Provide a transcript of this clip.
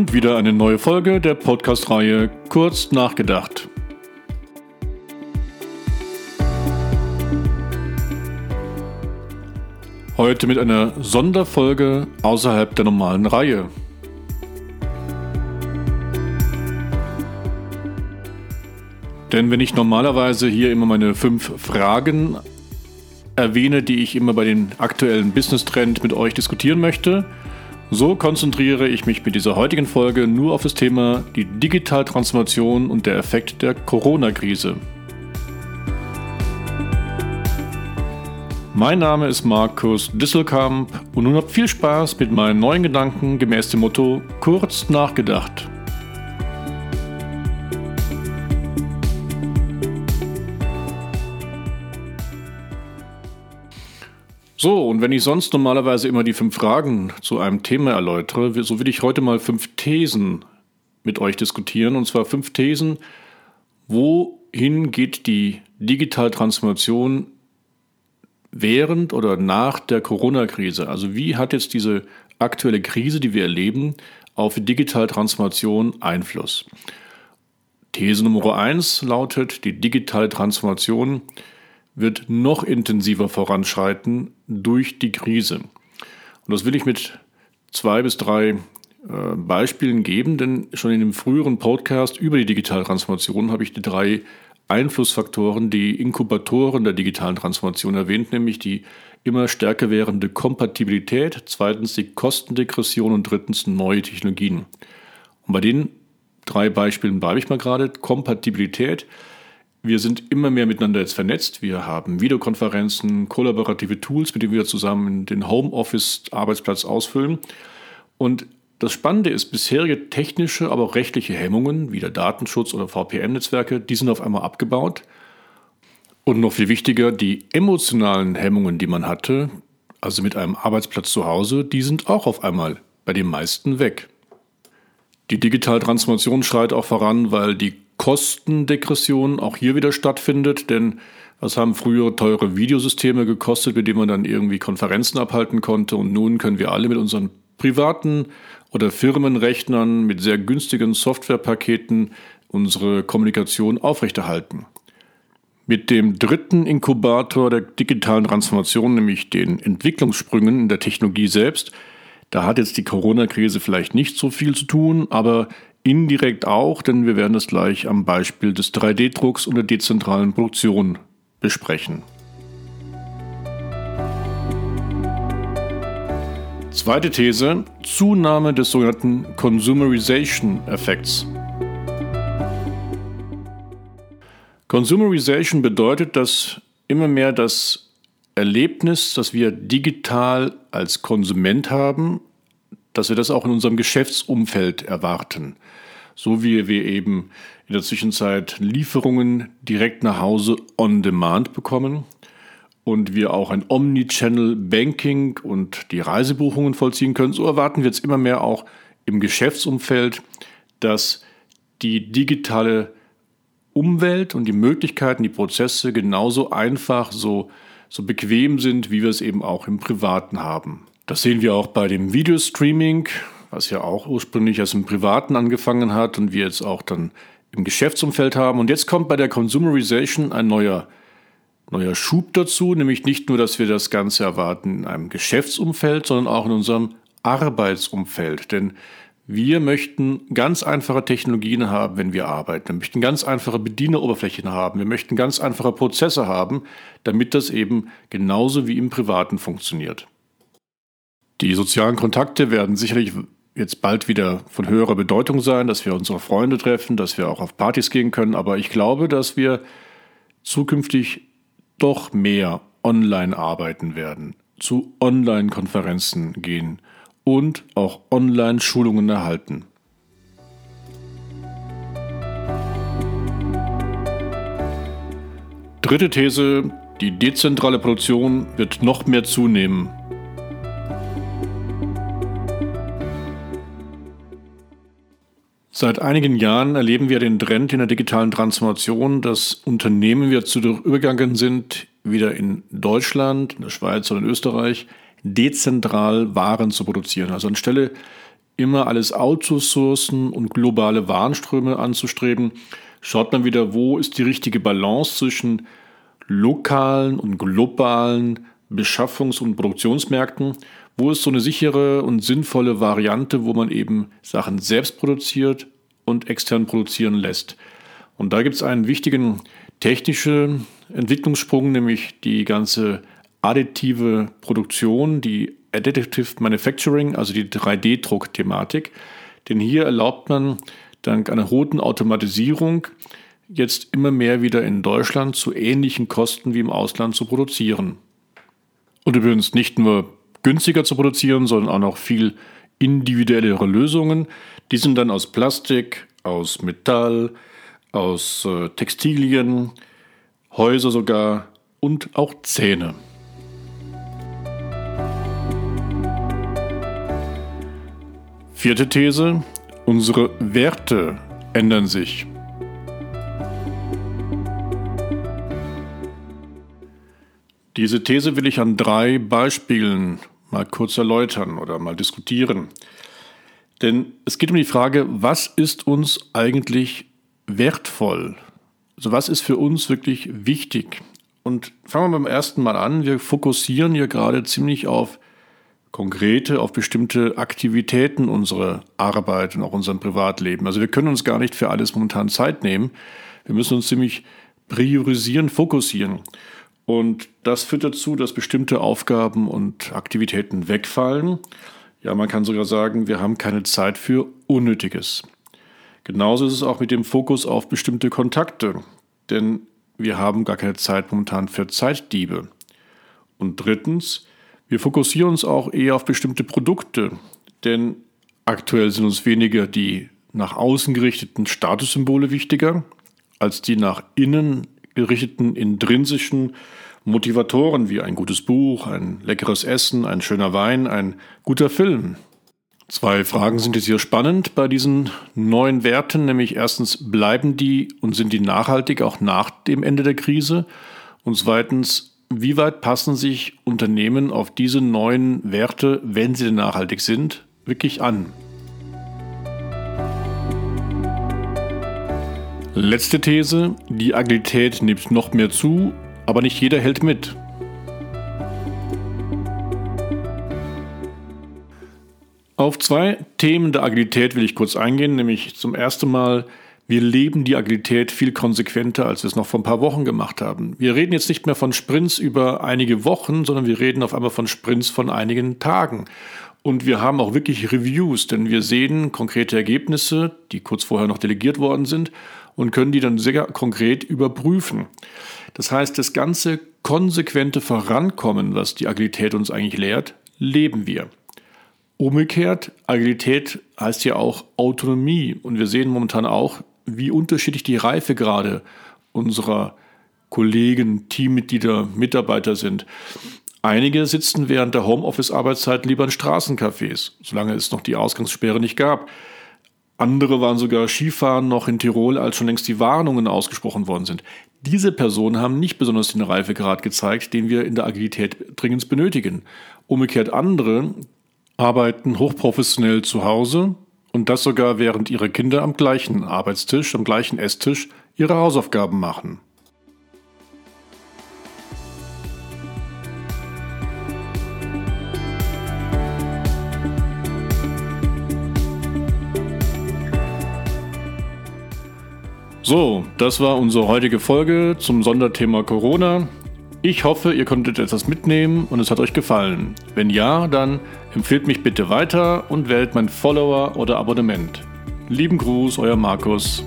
Und wieder eine neue Folge der Podcast-Reihe Kurz nachgedacht. Heute mit einer Sonderfolge außerhalb der normalen Reihe. Denn wenn ich normalerweise hier immer meine fünf Fragen erwähne, die ich immer bei den aktuellen Business-Trend mit euch diskutieren möchte, so konzentriere ich mich mit dieser heutigen Folge nur auf das Thema die Digitaltransformation und der Effekt der Corona-Krise. Mein Name ist Markus Disselkamp und nun habt viel Spaß mit meinen neuen Gedanken gemäß dem Motto kurz nachgedacht. So, und wenn ich sonst normalerweise immer die fünf Fragen zu einem Thema erläutere, so will ich heute mal fünf Thesen mit euch diskutieren. Und zwar fünf Thesen, wohin geht die Digitaltransformation während oder nach der Corona-Krise? Also wie hat jetzt diese aktuelle Krise, die wir erleben, auf die Digitaltransformation Einfluss? These Nummer eins lautet, die digitale Transformation wird noch intensiver voranschreiten durch die Krise. Und das will ich mit zwei bis drei äh, Beispielen geben, denn schon in dem früheren Podcast über die digitale Transformation habe ich die drei Einflussfaktoren, die Inkubatoren der digitalen Transformation erwähnt, nämlich die immer stärker werdende Kompatibilität, zweitens die Kostendegression und drittens neue Technologien. Und bei den drei Beispielen bleibe ich mal gerade. Kompatibilität wir sind immer mehr miteinander jetzt vernetzt. Wir haben Videokonferenzen, kollaborative Tools, mit denen wir zusammen den Homeoffice-Arbeitsplatz ausfüllen. Und das Spannende ist, bisherige technische, aber auch rechtliche Hemmungen, wie der Datenschutz oder VPN-Netzwerke, die sind auf einmal abgebaut. Und noch viel wichtiger, die emotionalen Hemmungen, die man hatte, also mit einem Arbeitsplatz zu Hause, die sind auch auf einmal bei den meisten weg. Die digitale Transformation schreit auch voran, weil die Kostendegression auch hier wieder stattfindet, denn was haben früher teure Videosysteme gekostet, mit denen man dann irgendwie Konferenzen abhalten konnte und nun können wir alle mit unseren privaten oder Firmenrechnern mit sehr günstigen Softwarepaketen unsere Kommunikation aufrechterhalten. Mit dem dritten Inkubator der digitalen Transformation, nämlich den Entwicklungssprüngen in der Technologie selbst, da hat jetzt die Corona-Krise vielleicht nicht so viel zu tun, aber Indirekt auch, denn wir werden das gleich am Beispiel des 3D-Drucks und der dezentralen Produktion besprechen. Zweite These, Zunahme des sogenannten Consumerization-Effekts. Consumerization bedeutet, dass immer mehr das Erlebnis, das wir digital als Konsument haben, dass wir das auch in unserem Geschäftsumfeld erwarten. So wie wir eben in der Zwischenzeit Lieferungen direkt nach Hause on demand bekommen und wir auch ein Omnichannel Banking und die Reisebuchungen vollziehen können, so erwarten wir jetzt immer mehr auch im Geschäftsumfeld, dass die digitale Umwelt und die Möglichkeiten, die Prozesse genauso einfach, so, so bequem sind, wie wir es eben auch im Privaten haben. Das sehen wir auch bei dem Videostreaming, was ja auch ursprünglich als im Privaten angefangen hat und wir jetzt auch dann im Geschäftsumfeld haben. Und jetzt kommt bei der Consumerization ein neuer, neuer Schub dazu, nämlich nicht nur, dass wir das Ganze erwarten in einem Geschäftsumfeld, sondern auch in unserem Arbeitsumfeld. Denn wir möchten ganz einfache Technologien haben, wenn wir arbeiten. Wir möchten ganz einfache Bedieneroberflächen haben. Wir möchten ganz einfache Prozesse haben, damit das eben genauso wie im Privaten funktioniert. Die sozialen Kontakte werden sicherlich jetzt bald wieder von höherer Bedeutung sein, dass wir unsere Freunde treffen, dass wir auch auf Partys gehen können. Aber ich glaube, dass wir zukünftig doch mehr online arbeiten werden, zu Online-Konferenzen gehen und auch Online-Schulungen erhalten. Dritte These, die dezentrale Produktion wird noch mehr zunehmen. Seit einigen Jahren erleben wir den Trend in der digitalen Transformation, dass Unternehmen wieder zu übergegangen sind, wieder in Deutschland, in der Schweiz oder in Österreich dezentral Waren zu produzieren. Also anstelle immer alles outzusourcen und globale Warenströme anzustreben, schaut man wieder, wo ist die richtige Balance zwischen lokalen und globalen Beschaffungs- und Produktionsmärkten, wo ist so eine sichere und sinnvolle Variante, wo man eben Sachen selbst produziert und extern produzieren lässt. Und da gibt es einen wichtigen technischen Entwicklungssprung, nämlich die ganze additive Produktion, die Additive Manufacturing, also die 3D-Druck-Thematik. Denn hier erlaubt man dank einer hohen Automatisierung jetzt immer mehr wieder in Deutschland zu ähnlichen Kosten wie im Ausland zu produzieren. Und übrigens nicht nur günstiger zu produzieren, sondern auch noch viel individuellere Lösungen. Die sind dann aus Plastik, aus Metall, aus äh, Textilien, Häuser sogar und auch Zähne. Vierte These, unsere Werte ändern sich. Diese These will ich an drei Beispielen mal kurz erläutern oder mal diskutieren. Denn es geht um die Frage, was ist uns eigentlich wertvoll? Also was ist für uns wirklich wichtig? Und fangen wir beim ersten Mal an. Wir fokussieren hier gerade ziemlich auf konkrete, auf bestimmte Aktivitäten unserer Arbeit und auch unserem Privatleben. Also wir können uns gar nicht für alles momentan Zeit nehmen. Wir müssen uns ziemlich priorisieren, fokussieren. Und das führt dazu, dass bestimmte Aufgaben und Aktivitäten wegfallen. Ja, man kann sogar sagen, wir haben keine Zeit für Unnötiges. Genauso ist es auch mit dem Fokus auf bestimmte Kontakte, denn wir haben gar keine Zeit momentan für Zeitdiebe. Und drittens, wir fokussieren uns auch eher auf bestimmte Produkte, denn aktuell sind uns weniger die nach außen gerichteten Statussymbole wichtiger als die nach innen gerichteten intrinsischen Motivatoren wie ein gutes Buch, ein leckeres Essen, ein schöner Wein, ein guter Film. Zwei Fragen sind jetzt hier spannend bei diesen neuen Werten, nämlich erstens, bleiben die und sind die nachhaltig auch nach dem Ende der Krise? Und zweitens, wie weit passen sich Unternehmen auf diese neuen Werte, wenn sie denn nachhaltig sind, wirklich an? Letzte These, die Agilität nimmt noch mehr zu, aber nicht jeder hält mit. Auf zwei Themen der Agilität will ich kurz eingehen, nämlich zum ersten Mal, wir leben die Agilität viel konsequenter, als wir es noch vor ein paar Wochen gemacht haben. Wir reden jetzt nicht mehr von Sprints über einige Wochen, sondern wir reden auf einmal von Sprints von einigen Tagen. Und wir haben auch wirklich Reviews, denn wir sehen konkrete Ergebnisse, die kurz vorher noch delegiert worden sind und können die dann sehr konkret überprüfen. Das heißt, das ganze konsequente Vorankommen, was die Agilität uns eigentlich lehrt, leben wir. Umgekehrt, Agilität heißt ja auch Autonomie und wir sehen momentan auch, wie unterschiedlich die Reifegrade unserer Kollegen, Teammitglieder, Mitarbeiter sind. Einige sitzen während der Homeoffice-Arbeitszeit lieber in Straßencafés, solange es noch die Ausgangssperre nicht gab. Andere waren sogar Skifahren noch in Tirol, als schon längst die Warnungen ausgesprochen worden sind. Diese Personen haben nicht besonders den Reifegrad gezeigt, den wir in der Agilität dringend benötigen. Umgekehrt andere arbeiten hochprofessionell zu Hause und das sogar während ihre Kinder am gleichen Arbeitstisch, am gleichen Esstisch ihre Hausaufgaben machen. So, das war unsere heutige Folge zum Sonderthema Corona. Ich hoffe, ihr konntet etwas mitnehmen und es hat euch gefallen. Wenn ja, dann empfehlt mich bitte weiter und wählt mein Follower oder Abonnement. Lieben Gruß, euer Markus.